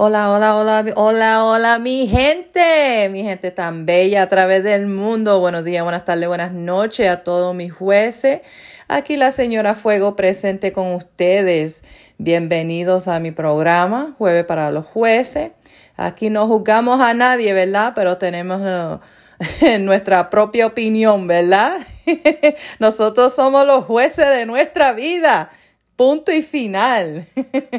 Hola, hola, hola, hola, hola, mi gente, mi gente tan bella a través del mundo. Buenos días, buenas tardes, buenas noches a todos mis jueces. Aquí la señora Fuego presente con ustedes. Bienvenidos a mi programa, Jueves para los Jueces. Aquí no juzgamos a nadie, ¿verdad? Pero tenemos nuestra propia opinión, ¿verdad? Nosotros somos los jueces de nuestra vida. Punto y final.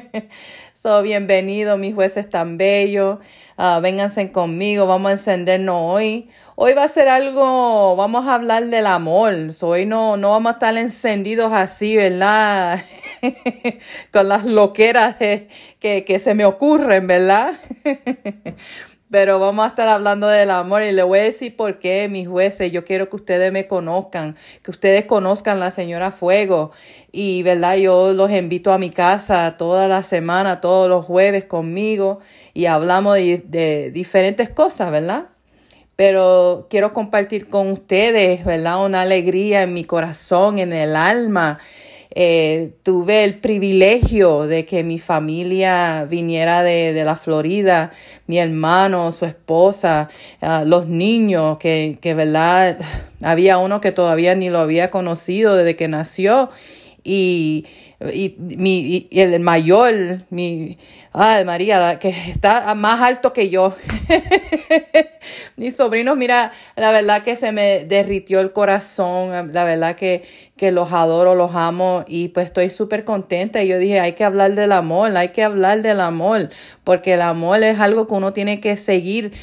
so, bienvenido, mis jueces tan bellos. Uh, vénganse conmigo, vamos a encendernos hoy. Hoy va a ser algo, vamos a hablar del amor. So, hoy no, no vamos a estar encendidos así, ¿verdad? Con las loqueras que, que se me ocurren, ¿verdad? Pero vamos a estar hablando del amor y le voy a decir por qué, mis jueces. Yo quiero que ustedes me conozcan, que ustedes conozcan la señora Fuego. Y, ¿verdad? Yo los invito a mi casa toda la semana, todos los jueves conmigo y hablamos de, de diferentes cosas, ¿verdad? Pero quiero compartir con ustedes, ¿verdad? Una alegría en mi corazón, en el alma eh, tuve el privilegio de que mi familia viniera de, de la Florida, mi hermano, su esposa, uh, los niños, que, que, ¿verdad? Había uno que todavía ni lo había conocido desde que nació y y, mi, y el mayor, mi, ay María, que está más alto que yo. Mis sobrinos, mira, la verdad que se me derritió el corazón, la verdad que, que los adoro, los amo y pues estoy súper contenta. Y yo dije, hay que hablar del amor, hay que hablar del amor, porque el amor es algo que uno tiene que seguir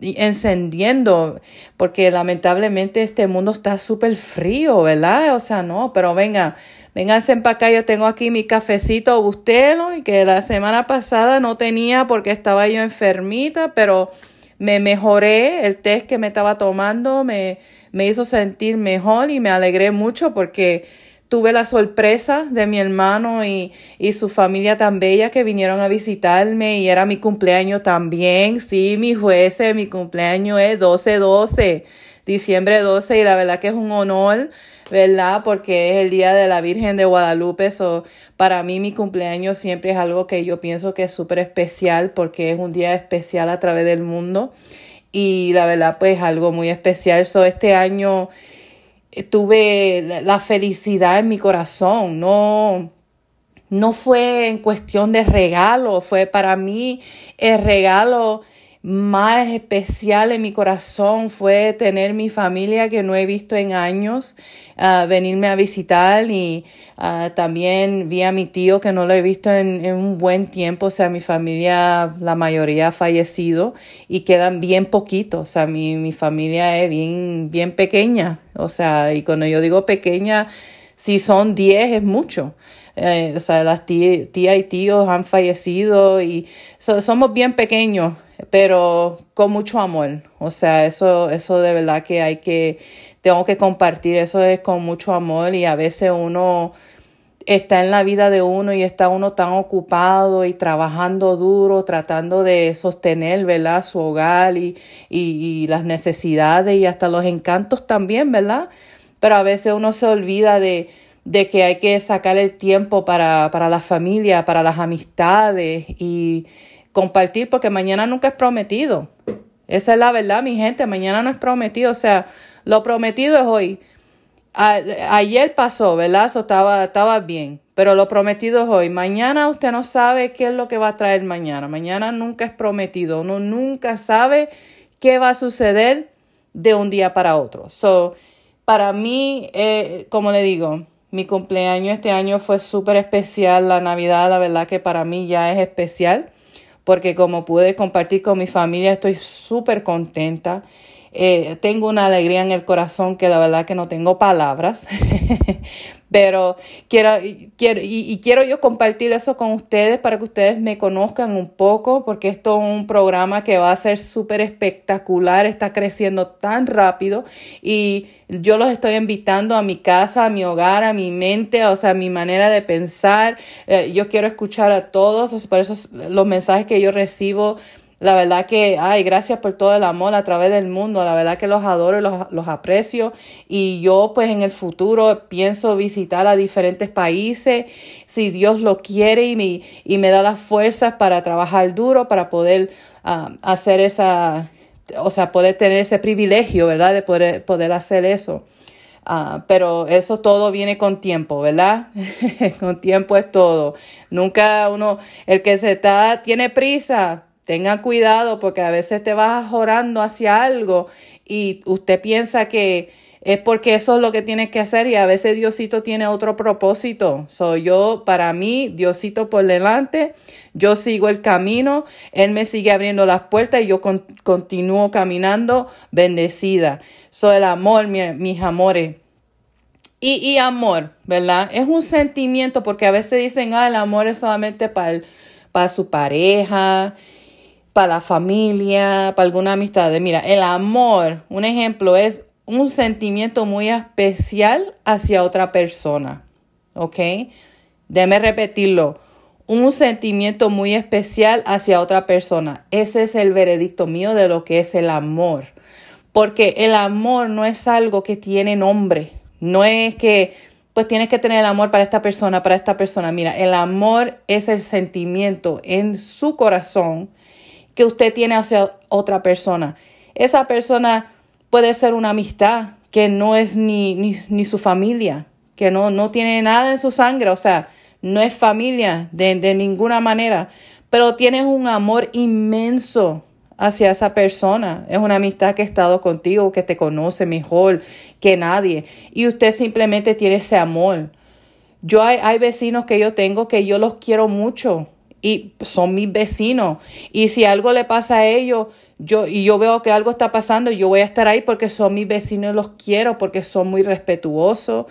encendiendo, porque lamentablemente este mundo está súper frío, ¿verdad? O sea, no, pero venga, Vénganse para acá, yo tengo aquí mi cafecito bustelo y que la semana pasada no tenía porque estaba yo enfermita, pero me mejoré, el test que me estaba tomando me, me hizo sentir mejor y me alegré mucho porque tuve la sorpresa de mi hermano y, y, su familia tan bella que vinieron a visitarme y era mi cumpleaños también. Sí, mi jueces, mi cumpleaños es 12-12, diciembre 12 y la verdad que es un honor ¿verdad? Porque es el día de la Virgen de Guadalupe. So, para mí mi cumpleaños siempre es algo que yo pienso que es súper especial porque es un día especial a través del mundo. Y la verdad, pues algo muy especial. So, este año tuve la felicidad en mi corazón. No, no fue en cuestión de regalo, fue para mí el regalo más especial en mi corazón fue tener mi familia que no he visto en años, uh, venirme a visitar y uh, también vi a mi tío que no lo he visto en, en, un buen tiempo, o sea, mi familia, la mayoría ha fallecido y quedan bien poquitos, o sea, mi, mi familia es bien, bien pequeña, o sea, y cuando yo digo pequeña, si son 10 es mucho. Eh, o sea, las tías y tíos han fallecido y somos bien pequeños pero con mucho amor. O sea, eso, eso de verdad que hay que, tengo que compartir, eso es con mucho amor y a veces uno está en la vida de uno y está uno tan ocupado y trabajando duro, tratando de sostener, ¿verdad? Su hogar y, y, y las necesidades y hasta los encantos también, ¿verdad? Pero a veces uno se olvida de, de que hay que sacar el tiempo para, para la familia, para las amistades y, compartir porque mañana nunca es prometido. Esa es la verdad, mi gente, mañana no es prometido, o sea, lo prometido es hoy. ayer pasó, ¿verdad? Eso estaba, estaba bien, pero lo prometido es hoy. Mañana usted no sabe qué es lo que va a traer mañana. Mañana nunca es prometido. Uno nunca sabe qué va a suceder de un día para otro. So, para mí, eh, como le digo, mi cumpleaños este año fue súper especial. La Navidad, la verdad que para mí ya es especial porque como pude compartir con mi familia, estoy súper contenta. Eh, tengo una alegría en el corazón que la verdad que no tengo palabras, pero quiero, quiero y, quiero yo compartir eso con ustedes para que ustedes me conozcan un poco, porque esto es un programa que va a ser súper espectacular, está creciendo tan rápido y yo los estoy invitando a mi casa, a mi hogar, a mi mente, o sea, a mi manera de pensar. Eh, yo quiero escuchar a todos, por eso los mensajes que yo recibo La verdad que, ay, gracias por todo el amor a través del mundo. La verdad que los adoro y los, los, aprecio. Y yo, pues, en el futuro pienso visitar a diferentes países, si Dios lo quiere y me, y me da las fuerzas para trabajar duro, para poder uh, hacer esa, o sea, poder tener ese privilegio, ¿verdad? De poder, poder hacer eso. Uh, pero eso todo viene con tiempo, ¿verdad? con tiempo es todo. Nunca uno, el que se está, tiene prisa, tenga cuidado porque a veces te vas orando hacia algo y usted piensa que es porque eso es lo que tienes que hacer y a veces Diosito tiene otro propósito. Soy yo, para mí, Diosito por delante, yo sigo el camino, Él me sigue abriendo las puertas y yo continúo caminando bendecida. Soy el amor, mis amores. Y, y, amor, ¿verdad? Es un sentimiento porque a veces dicen, ah, el amor es solamente para, para su pareja para la familia, para alguna amistad. Mira, el amor, un ejemplo, es un sentimiento muy especial hacia otra persona. ¿Ok? Déjeme repetirlo. Un sentimiento muy especial hacia otra persona. Ese es el veredicto mío de lo que es el amor. Porque el amor no es algo que tiene nombre. No es que, pues tienes que tener el amor para esta persona, para esta persona. Mira, el amor es el sentimiento en su corazón que usted tiene hacia otra persona. Esa persona puede ser una amistad que no es ni, ni, su familia, que no, no tiene nada en su sangre, o sea, no es familia de, de ninguna manera, pero tienes un amor inmenso hacia esa persona. Es una amistad que ha estado contigo, que te conoce mejor que nadie. Y usted simplemente tiene ese amor. Yo hay, hay vecinos que yo tengo que yo los quiero mucho y son mis vecinos. Y si algo le pasa a ellos, yo, y yo veo que algo está pasando, yo voy a estar ahí porque son mis vecinos y los quiero, porque son muy respetuosos.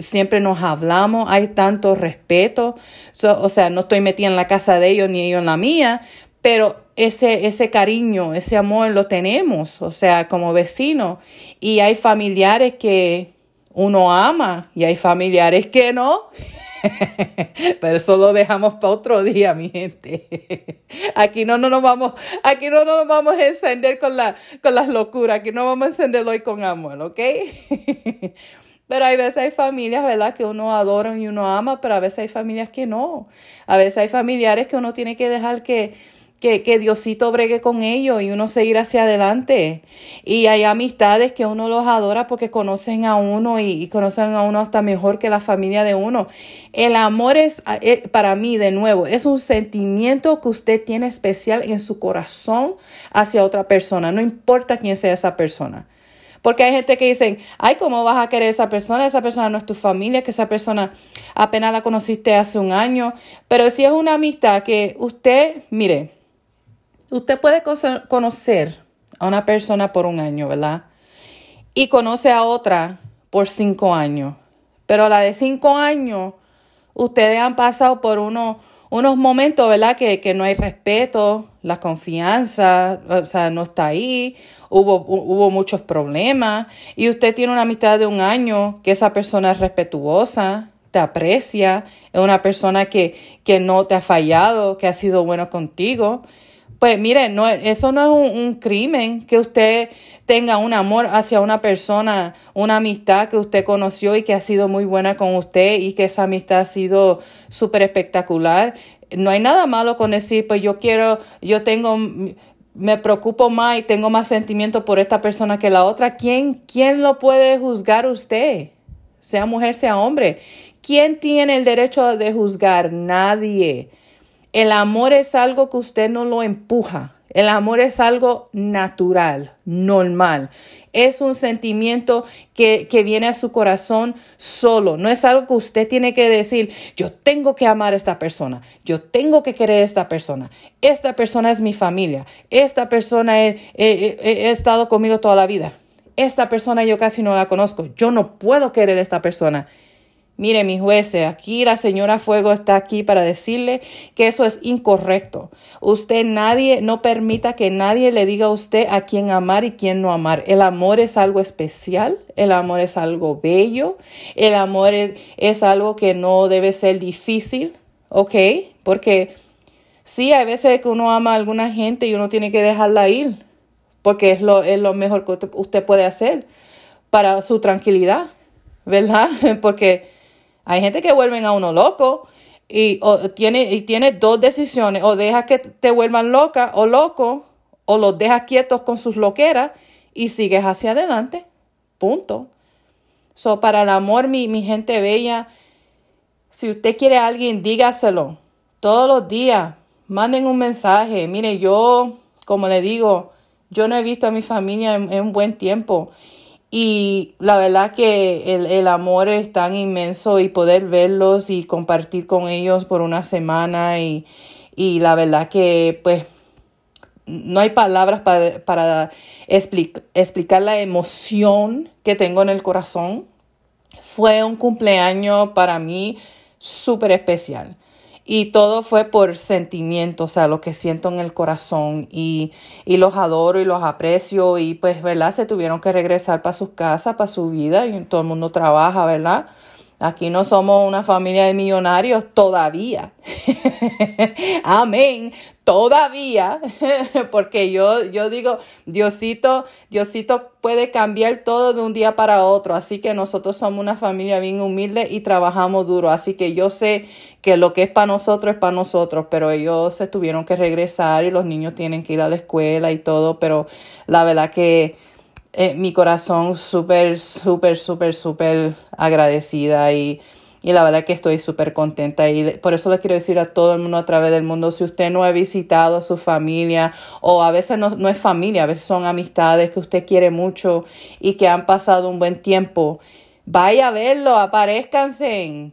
siempre nos hablamos, hay tanto respeto. o sea, no estoy metida en la casa de ellos ni ellos en la mía, pero ese, ese cariño, ese amor lo tenemos, o sea, como vecinos. Y hay familiares que uno ama y hay familiares que no. Pero eso lo dejamos para otro día, mi gente. Aquí no, no nos vamos, aquí no, nos vamos a encender con, la, con las locuras, aquí no vamos a encenderlo hoy con amor, ¿ok? Pero hay veces hay familias, ¿verdad? Que uno adora y uno ama, pero a veces hay familias que no. A veces hay familiares que uno tiene que dejar que, que, que Diosito bregue con ellos y uno seguir hacia adelante. Y hay amistades que uno los adora porque conocen a uno y, conocen a uno hasta mejor que la familia de uno. El amor es, eh, para mí, de nuevo, es un sentimiento que usted tiene especial en su corazón hacia otra persona, no importa quién sea esa persona. Porque hay gente que dicen, ay, ¿cómo vas a querer esa persona? Esa persona no es tu familia, que esa persona apenas la conociste hace un año. Pero si es una amistad que usted, mire, Usted puede conocer a una persona por un año, ¿verdad? Y conoce a otra por cinco años. Pero la de cinco años, ustedes han pasado por uno, unos momentos, ¿verdad? Que, que, no hay respeto, la confianza, o sea, no está ahí, hubo, hubo muchos problemas. Y usted tiene una amistad de un año, que esa persona es respetuosa, te aprecia, es una persona que, que no te ha fallado, que ha sido bueno contigo. Pues mire, no, eso no es un, crimen que usted tenga un amor hacia una persona, una amistad que usted conoció y que ha sido muy buena con usted y que esa amistad ha sido súper espectacular. No hay nada malo con decir, pues yo quiero, yo tengo, me preocupo más y tengo más sentimiento por esta persona que la otra. ¿Quién, quién lo puede juzgar usted? Sea mujer, sea hombre. ¿Quién tiene el derecho de juzgar? Nadie. El amor es algo que usted no lo empuja. El amor es algo natural, normal. Es un sentimiento que, que, viene a su corazón solo. No es algo que usted tiene que decir, yo tengo que amar a esta persona, yo tengo que querer a esta persona. Esta persona es mi familia. Esta persona he, he estado conmigo toda la vida. Esta persona yo casi no la conozco. Yo no puedo querer a esta persona. Mire, mis jueces, aquí la señora Fuego está aquí para decirle que eso es incorrecto. Usted nadie, no permita que nadie le diga a usted a quién amar y quién no amar. El amor es algo especial, el amor es algo bello, el amor es, es algo que no debe ser difícil, ¿ok? Porque Sí, hay veces que uno ama a alguna gente y uno tiene que dejarla ir, porque es lo, es lo mejor que usted puede hacer para su tranquilidad, ¿verdad? Porque hay gente que vuelven a uno loco y, tiene, y tiene dos decisiones, o deja que te vuelvan loca o loco, o los dejas quietos con sus loqueras y sigues hacia adelante. Punto. So, para el amor, mi, mi gente bella, si usted quiere a alguien, dígaselo. Todos los días, manden un mensaje. Mire, yo, como le digo, yo no he visto a mi familia en, en un buen tiempo. Y la verdad que el, el, amor es tan inmenso y poder verlos y compartir con ellos por una semana y, y la verdad que pues no hay palabras para, para explicar la emoción que tengo en el corazón. Fue un cumpleaños para mí súper especial. Y todo fue por sentimiento, o sea, lo que siento en el corazón. Y, y los adoro y los aprecio. Y pues, ¿verdad? Se tuvieron que regresar para sus casas, para su vida. Y todo el mundo trabaja, ¿verdad? Aquí no somos una familia de millonarios todavía. Amén. Todavía. Porque yo, yo digo, Diosito, Diosito puede cambiar todo de un día para otro. Así que nosotros somos una familia bien humilde y trabajamos duro. Así que yo sé que lo que es para nosotros es para nosotros. Pero ellos se tuvieron que regresar y los niños tienen que ir a la escuela y todo. Pero la verdad que eh, mi corazón súper, súper, súper, súper agradecida y, y la verdad que estoy súper contenta y por eso le quiero decir a todo el mundo a través del mundo, si usted no ha visitado a su familia o a veces no, no es familia, a veces son amistades que usted quiere mucho y que han pasado un buen tiempo, vaya a verlo, aparezcanse,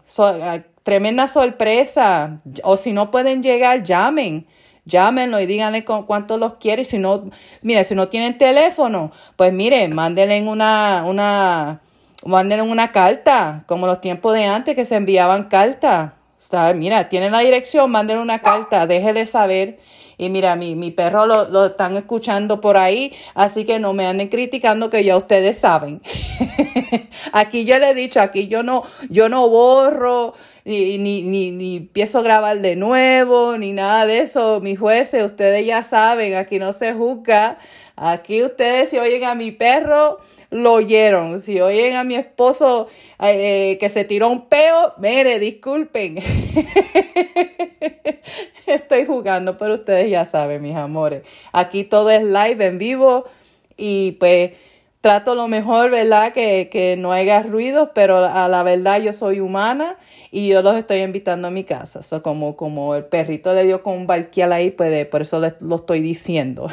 tremenda sorpresa o si no pueden llegar, llamen llámenlo y díganle con cuánto los quiere. Si no, mire, si no tienen teléfono, pues mire, mándenle una, una, mándenle una carta, como los tiempos de antes que se enviaban cartas. mira, tienen la dirección, mándenle una carta, déjele saber. Y mira, mi, mi perro lo, lo están escuchando por ahí, así que no me anden criticando que ya ustedes saben. aquí yo le he dicho, aquí yo no, yo no borro, ni, ni, ni, ni empiezo grabar de nuevo, ni nada de eso. Mis jueces, ustedes ya saben, aquí no se juzga. Aquí ustedes si oyen a mi perro, lo oyeron. Si oyen a mi esposo eh, que se tiró un peo, mire, disculpen. Estoy jugando, pero ustedes ya saben, mis amores. Aquí todo es live, en vivo. Y pues trato lo mejor, ¿verdad? Que, que no haya ruidos, pero a la verdad yo soy humana y yo los estoy invitando a mi casa. So, como, como el perrito le dio con un barquial ahí, pues por eso les, lo estoy diciendo.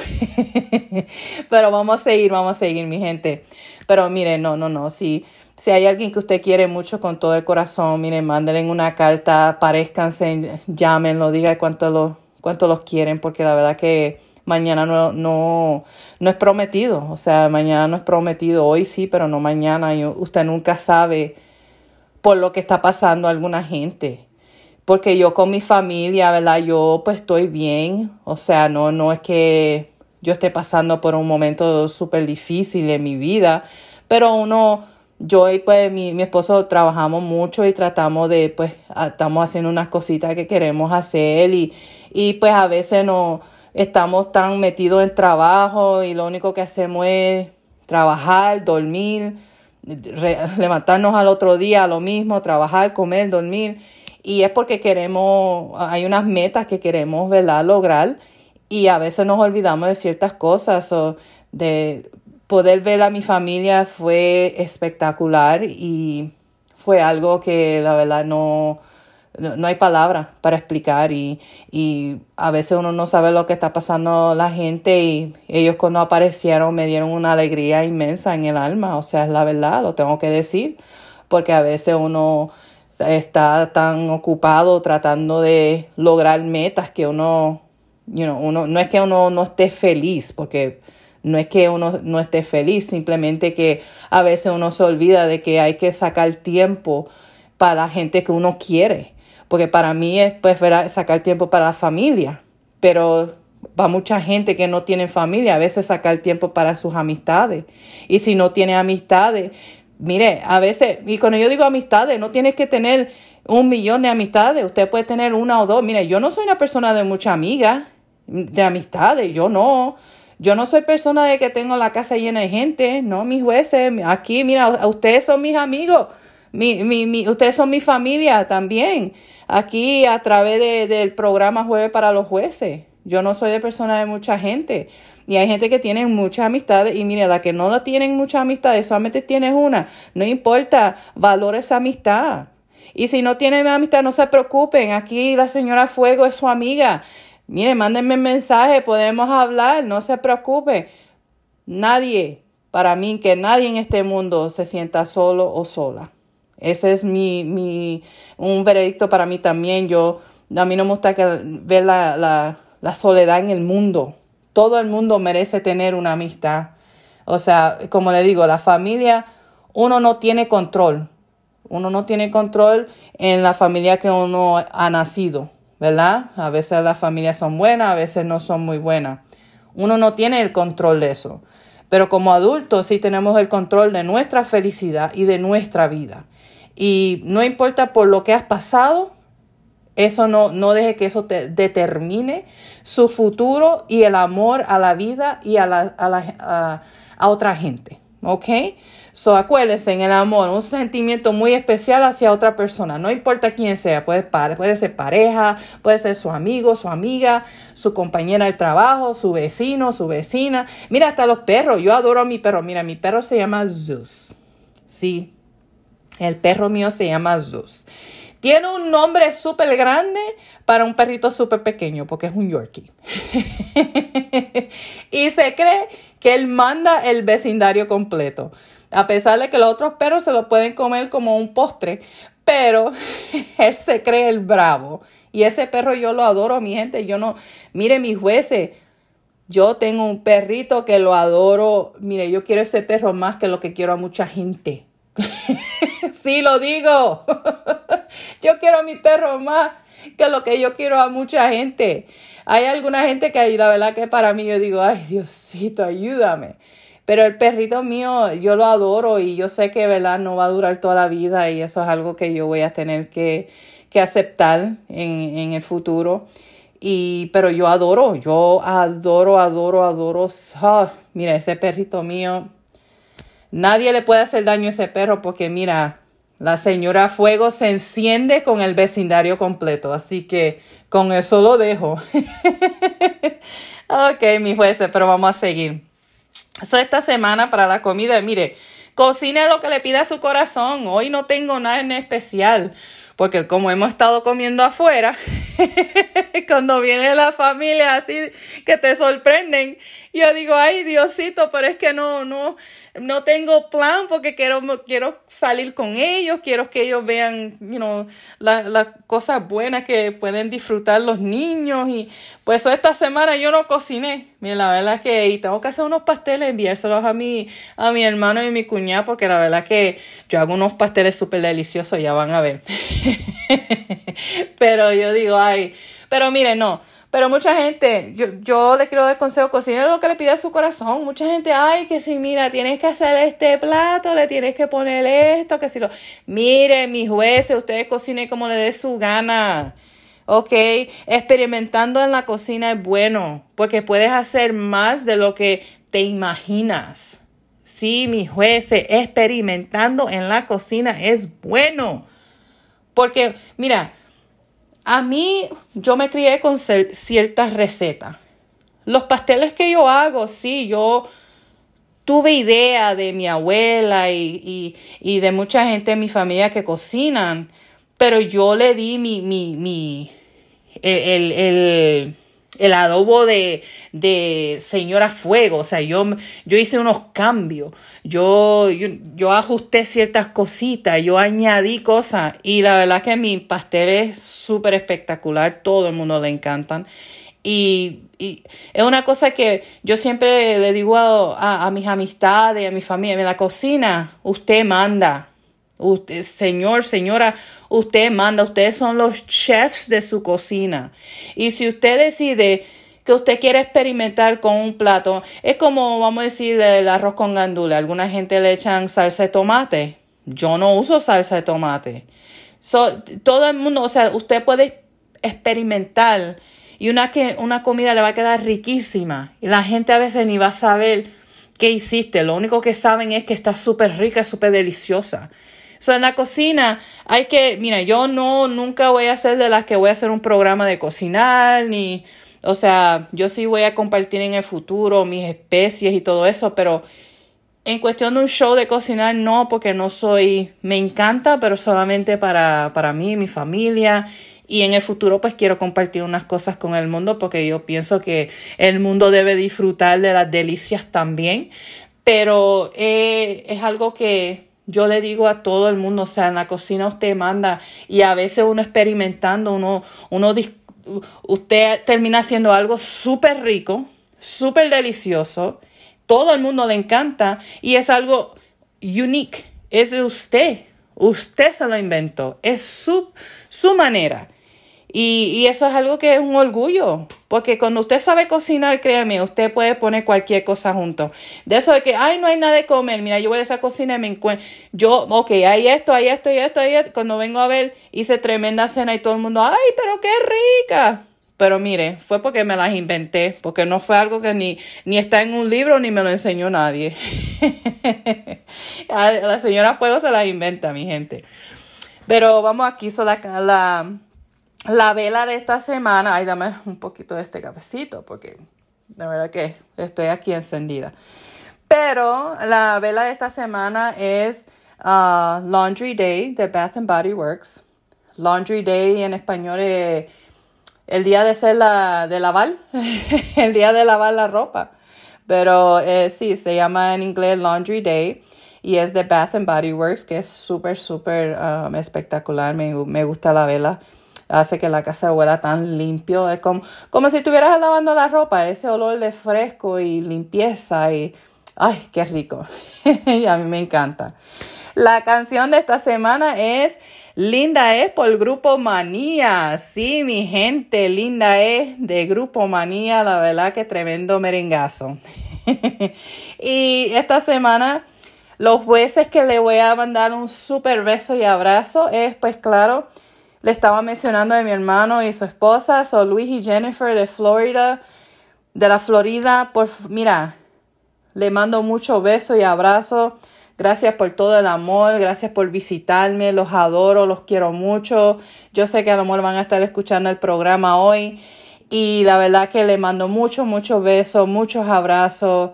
pero vamos a seguir, vamos a seguir, mi gente. Pero mire, no, no, no, si, si hay alguien que usted quiere mucho con todo el corazón, mire, mándenle una carta, parezcanse, llámenlo, diga cuánto, lo, cuánto los quieren, porque la verdad que mañana no, no, no es prometido, o sea, mañana no es prometido, hoy sí, pero no mañana, usted nunca sabe por lo que está pasando alguna gente. Porque yo con mi familia, ¿verdad? Yo pues estoy bien, o sea, no, no es que yo esté pasando por un momento súper difícil en mi vida, pero uno, yo y pues mi, mi esposo trabajamos mucho y tratamos de, pues, estamos haciendo unas cositas que queremos hacer y, y pues a veces no, estamos tan metidos en trabajo y lo único que hacemos es trabajar, dormir, levantarnos al otro día, lo mismo, trabajar, comer, dormir. Y es porque queremos, hay unas metas que queremos, ¿verdad?, lograr. Y a veces nos olvidamos de ciertas cosas. O de poder ver a mi familia fue espectacular y fue algo que la verdad no, no, hay palabra para explicar y, y, a veces uno no sabe lo que está pasando la gente y ellos cuando aparecieron me dieron una alegría inmensa en el alma, o sea, es la verdad, lo tengo que decir, porque a veces uno está tan ocupado tratando de lograr metas que uno, you know, uno no es que uno no esté feliz, porque no es que uno no esté feliz, simplemente que a veces uno se olvida de que hay que sacar tiempo para la gente que uno quiere porque para mí es pues sacar tiempo para la familia, pero para mucha gente que no tiene familia, a veces sacar tiempo para sus amistades. Y si no tiene amistades, mire, a veces, y cuando yo digo amistades, no tienes que tener un millón de amistades. Usted puede tener una o dos. Mire, yo no soy una persona de mucha amiga, de amistades. Yo no. Yo no soy persona de que tengo la casa llena de gente. No, mis jueces. Aquí, mira, ustedes son mis amigos. Mi, mi, mi, ustedes son mi familia también. Aquí a través de, del programa Jueves para los Jueces. Yo no soy de persona de mucha gente. Y hay gente que tiene muchas amistades y mire, la que no la tienen muchas amistades, solamente tienes una. No importa, valora esa amistad. Y si no tienen amistad, no se preocupen. Aquí la señora Fuego es su amiga. Mire, mándenme un mensaje, podemos hablar, no se preocupe. Nadie, para mí, que nadie en este mundo se sienta solo o sola. Ese es mi, mi, un veredicto para mí también. Yo, a mí no me gusta que, ver la, la, la soledad en el mundo. Todo el mundo merece tener una amistad. O sea, como le digo, la familia, uno no tiene control. Uno no tiene control en la familia que uno ha nacido, ¿verdad? A veces las familias son buenas, a veces no son muy buenas. Uno no tiene el control de eso. Pero como adultos sí tenemos el control de nuestra felicidad y de nuestra vida. Y no importa por lo que has pasado, eso no, no deje que eso te determine su futuro y el amor a la vida y a, la, a, la, a, otra gente. ¿Ok? So acuérdense en el amor, un sentimiento muy especial hacia otra persona, no importa quién sea, puede, puede ser pareja, puede ser su amigo, su amiga, su compañera de trabajo, su vecino, su vecina. Mira, hasta los perros, yo adoro a mi perro. Mira, mi perro se llama Zeus. Sí, el perro mío se llama Zeus. Tiene un nombre súper grande para un perrito súper pequeño, porque es un Yorkie. y se cree que él manda el vecindario completo. A pesar de que los otros perros se lo pueden comer como un postre, pero él se cree el bravo. Y ese perro yo lo adoro, mi gente. Yo no, mire, mis jueces, yo tengo un perrito que lo adoro. Mire, yo quiero ese perro más que lo que quiero a mucha gente. sí, lo digo. yo quiero a mi perro más que lo que yo quiero a mucha gente. Hay alguna gente que la verdad que para mí yo digo, ay Diosito, ayúdame. Pero el perrito mío, yo lo adoro y yo sé que, ¿verdad? No va a durar toda la vida y eso es algo que yo voy a tener que, que aceptar en, en, el futuro. Y, pero yo adoro, yo adoro, adoro, adoro. Ah, mira, ese perrito mío, Nadie le puede hacer daño a ese perro porque mira, la señora Fuego se enciende con el vecindario completo. Así que con eso lo dejo. ok, mis jueces, pero vamos a seguir. So, esta semana para la comida, mire, cocine lo que le pida su corazón. Hoy no tengo nada en especial. Porque como hemos estado comiendo afuera, cuando viene la familia así que te sorprenden, yo digo, ay Diosito, pero es que no, no, no tengo plan porque quiero, quiero salir con ellos, quiero que ellos vean, you las cosas buenas que pueden disfrutar los niños. Y pues esta semana yo no cociné. Mira, la verdad que y tengo que hacer unos pasteles, enviárselos a mi, a mi hermano y mi cuñada, porque la verdad que yo hago unos pasteles súper deliciosos, ya van a ver. pero yo digo, ay, pero mire, no. Pero mucha gente, yo, yo le quiero dar consejo, cocine lo que le pide a su corazón. Mucha gente, ay, que si mira, tienes que hacer este plato, le tienes que poner esto, que si lo... Mire, mis jueces, ustedes cocinen como le dé su gana. Ok, experimentando en la cocina es bueno, porque puedes hacer más de lo que te imaginas. Sí, mis jueces, experimentando en la cocina es bueno. Porque, mira, a mí, yo me crié con ciertas recetas. Los pasteles que yo hago, sí, yo tuve idea de mi abuela y, de mucha gente en mi familia que cocinan, pero yo le di mi, mi, mi, el, el el adobo de, de señora fuego, o sea, yo, yo hice unos cambios, yo, yo, ajusté ciertas cositas, yo añadí cosas y la verdad que mi pastel es súper espectacular, todo el mundo le encantan. Y, y, es una cosa que yo siempre le digo a, a mis amistades, a mi familia, en la cocina, usted manda, Usted, señor, señora, usted manda, ustedes son los chefs de su cocina. Y si usted decide que usted quiere experimentar con un plato, es como, vamos a decir, el arroz con gandula. Alguna gente le echan salsa de tomate. Yo no uso salsa de tomate. todo el mundo, o sea, usted puede experimentar y una, que, una comida le va a quedar riquísima y la gente a veces ni va a saber qué hiciste. Lo único que saben es que está súper rica, súper deliciosa. So, en la cocina hay que, mira, yo no, nunca voy a ser de las que voy a hacer un programa de cocinar, ni, o sea, yo sí voy a compartir en el futuro mis especies y todo eso, pero en cuestión de un show de cocinar, no, porque no soy, me encanta, pero solamente para, para mí, mi familia. Y en el futuro pues quiero compartir unas cosas con el mundo porque yo pienso que el mundo debe disfrutar de las delicias también. Pero eh, es algo que yo le digo a todo el mundo, o sea, en la cocina usted manda y a veces uno experimentando, uno, uno usted termina haciendo algo súper rico, súper delicioso, todo el mundo le encanta y es algo unique, es de usted, usted se lo inventó, es su, su manera. Y, eso es algo que es un orgullo, porque cuando usted sabe cocinar, créame, usted puede poner cualquier cosa junto. De eso de que, ay, no hay nada de comer, mira, yo voy a esa cocina y me encuentro, yo, ok, hay esto, hay esto, hay esto, hay esto. Cuando vengo a ver, hice tremenda cena y todo el mundo, ay, pero qué rica. Pero mire, fue porque me las inventé, porque no fue algo que ni, ni está en un libro ni me lo enseñó nadie. la señora Fuego se las inventa, mi gente. Pero vamos aquí, so la, la la vela de esta semana, ay, dame un poquito de este cafecito porque de verdad que estoy aquí encendida. Pero la vela de esta semana es uh, Laundry Day de Bath and Body Works. Laundry Day en español es el día de ser la, de lavar, el día de lavar la ropa. Pero eh, sí, se llama en inglés Laundry Day y es de Bath and Body Works, que es súper, súper um, espectacular. Me, me gusta la vela hace que la casa huela tan limpio. Es como, como si estuvieras lavando la ropa, ese olor de fresco y limpieza y ay, qué rico. y a mí me encanta. La canción de esta semana es Linda es por Grupo Manía. Sí, mi gente, Linda es de Grupo Manía. La verdad que tremendo merengazo. y esta semana los jueces que le voy a mandar un super beso y abrazo es pues claro le estaba mencionando de mi hermano y su esposa, son Luis y Jennifer de Florida, de la Florida. Por, mira, le mando mucho beso y abrazo. Gracias por todo el amor, gracias por visitarme, los adoro, los quiero mucho. Yo sé que a lo mejor van a estar escuchando el programa hoy y la verdad que le mando mucho, mucho besos, muchos abrazos.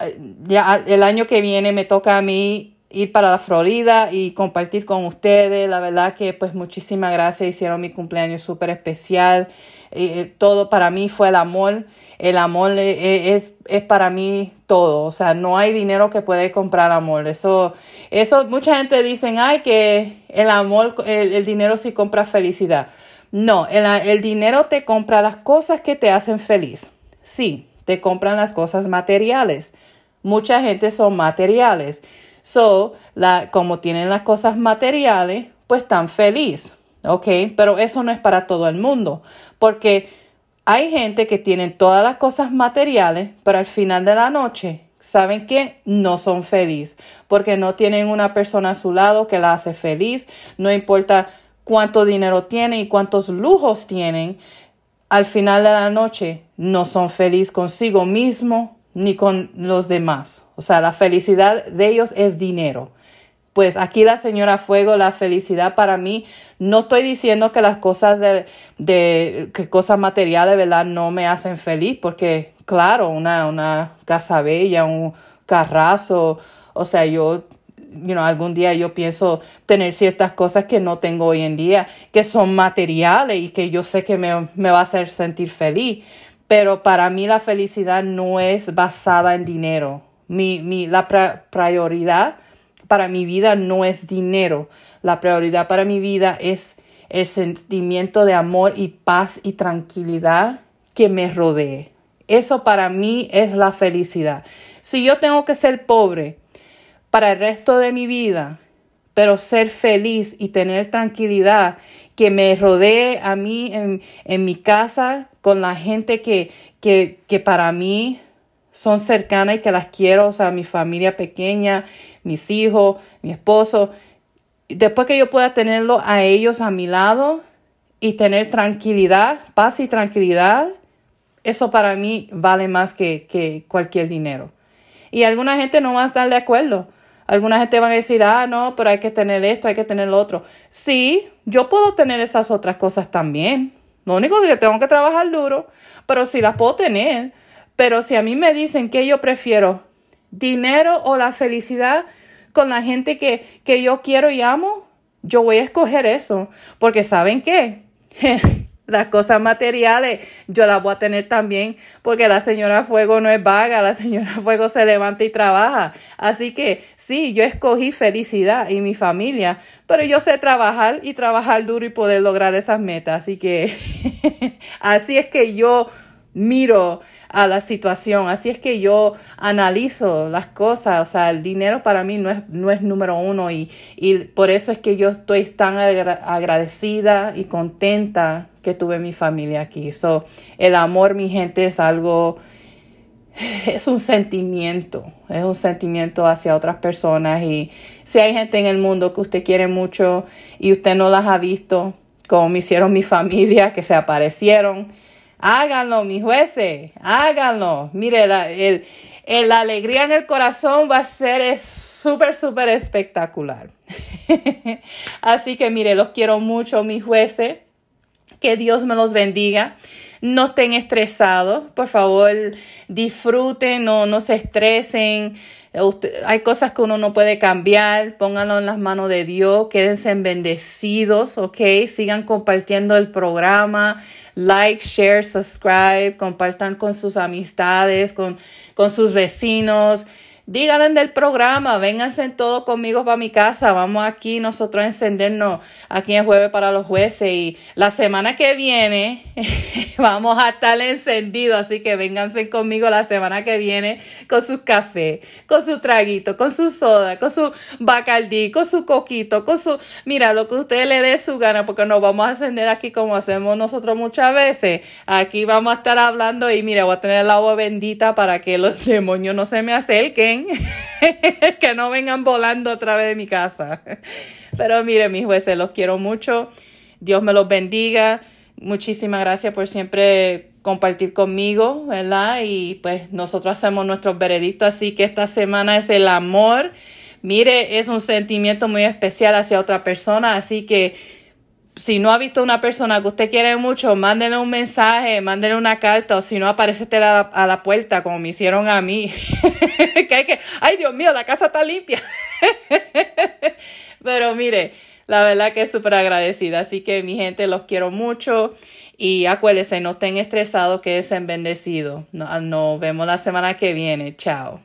Eh, ya el año que viene me toca a mí ir para la Florida y compartir con ustedes. La verdad que pues muchísimas gracias. Hicieron mi cumpleaños súper especial. Eh, todo para mí fue el amor. El amor eh, eh, es, es, para mí todo. O sea, no hay dinero que puede comprar amor. Eso, eso mucha gente dice, ay, que el amor, el, dinero sí compra felicidad. No, el, el dinero te compra las cosas que te hacen feliz. Sí, te compran las cosas materiales. Mucha gente son materiales. So, la, como tienen las cosas materiales, pues están feliz, ¿ok? Pero eso no es para todo el mundo, porque hay gente que tiene todas las cosas materiales, pero al final de la noche, ¿saben qué? No son felices, porque no tienen una persona a su lado que la hace feliz, no importa cuánto dinero tienen y cuántos lujos tienen, al final de la noche no son felices consigo mismo ni con los demás. O sea, la felicidad de ellos es dinero. Pues aquí la señora Fuego, la felicidad para mí, no estoy diciendo que las cosas de, de que cosas materiales, ¿verdad? No me hacen feliz, porque claro, una, una casa bella, un carrazo, o sea, yo, algún día yo pienso tener ciertas cosas que no tengo hoy en día, que son materiales y que yo sé que me, me va a hacer sentir feliz. Pero para mí la felicidad no es basada en dinero. Mi, mi, la prioridad para mi vida no es dinero. La prioridad para mi vida es el sentimiento de amor y paz y tranquilidad que me rodee. Eso para mí es la felicidad. Si yo tengo que ser pobre para el resto de mi vida, pero ser feliz y tener tranquilidad que me rodee a mí en, en mi casa con la gente que, que, que para mí son cercanas y que las quiero, o sea, mi familia pequeña, mis hijos, mi esposo. después que yo pueda tenerlo a ellos a mi lado y tener tranquilidad, paz y tranquilidad, eso para mí vale más que, que cualquier dinero. Y alguna gente no va a estar de acuerdo. Alguna gente va a decir, ah, no, pero hay que tener esto, hay que tener lo otro. Sí, yo puedo tener esas otras cosas también. Lo único que tengo que trabajar duro, pero sí las puedo tener. Pero si a mí me dicen que yo prefiero dinero o la felicidad con la gente que, que yo quiero y amo, yo voy a escoger eso. Porque ¿saben qué? las cosas materiales yo las voy a tener también porque la señora Fuego no es vaga, la señora Fuego se levanta y trabaja. Así que sí, yo escogí felicidad y mi familia, pero yo sé trabajar y trabajar duro y poder lograr esas metas. Así que así es que yo miro a la situación, así es que yo analizo las cosas, o sea, el dinero para mí no es, no es número uno y, y por eso es que yo estoy tan agradecida y contenta que tuve mi familia aquí. So, el amor, mi gente, es algo, es un sentimiento, es un sentimiento hacia otras personas y si hay gente en el mundo que usted quiere mucho y usted no las ha visto, como me hicieron mi familia, que se aparecieron, Háganlo, mis jueces, háganlo. Mire, la, el, la alegría en el corazón va a ser súper, súper espectacular. Así que mire, los quiero mucho, mis jueces. Que Dios me los bendiga. No estén estresados, por favor, disfruten, no, no se estresen. hay cosas que uno no puede cambiar, pónganlo en las manos de Dios, quédense bendecidos, ¿ok? Sigan compartiendo el programa, like, share, subscribe, compartan con sus amistades, con, con sus vecinos. Díganle del programa, vénganse todo conmigo para mi casa, vamos aquí nosotros a encendernos aquí en Jueves para los Jueces. Y la semana que viene vamos a estar encendidos, así que vénganse conmigo la semana que viene con su café, con su traguito, con su soda, con su bacardí, con su coquito, con su, mira, lo que usted le dé su gana, porque nos vamos a encender aquí como hacemos nosotros muchas veces, aquí vamos a estar hablando y mira, voy a tener el agua bendita para que los demonios no se me acerquen que no vengan volando a través de mi casa. Pero mire, mis jueces, los quiero mucho. Dios me los bendiga. Muchísimas gracias por siempre compartir conmigo, ¿verdad? Y pues nosotros hacemos nuestros veredictos, así que esta semana es el amor. Mire, es un sentimiento muy especial hacia otra persona, así que si no ha visto una persona que usted quiere mucho, mándenle un mensaje, mándenle una carta, o si no, aparece a la, a la puerta, como me hicieron a mí. que hay que, ay Dios mío, la casa está limpia. Pero mire, la verdad que es súper agradecida. Así que mi gente, los quiero mucho. Y acuérdense, no estén estresados, que es bendecidos. Nos vemos la semana que viene. Chao.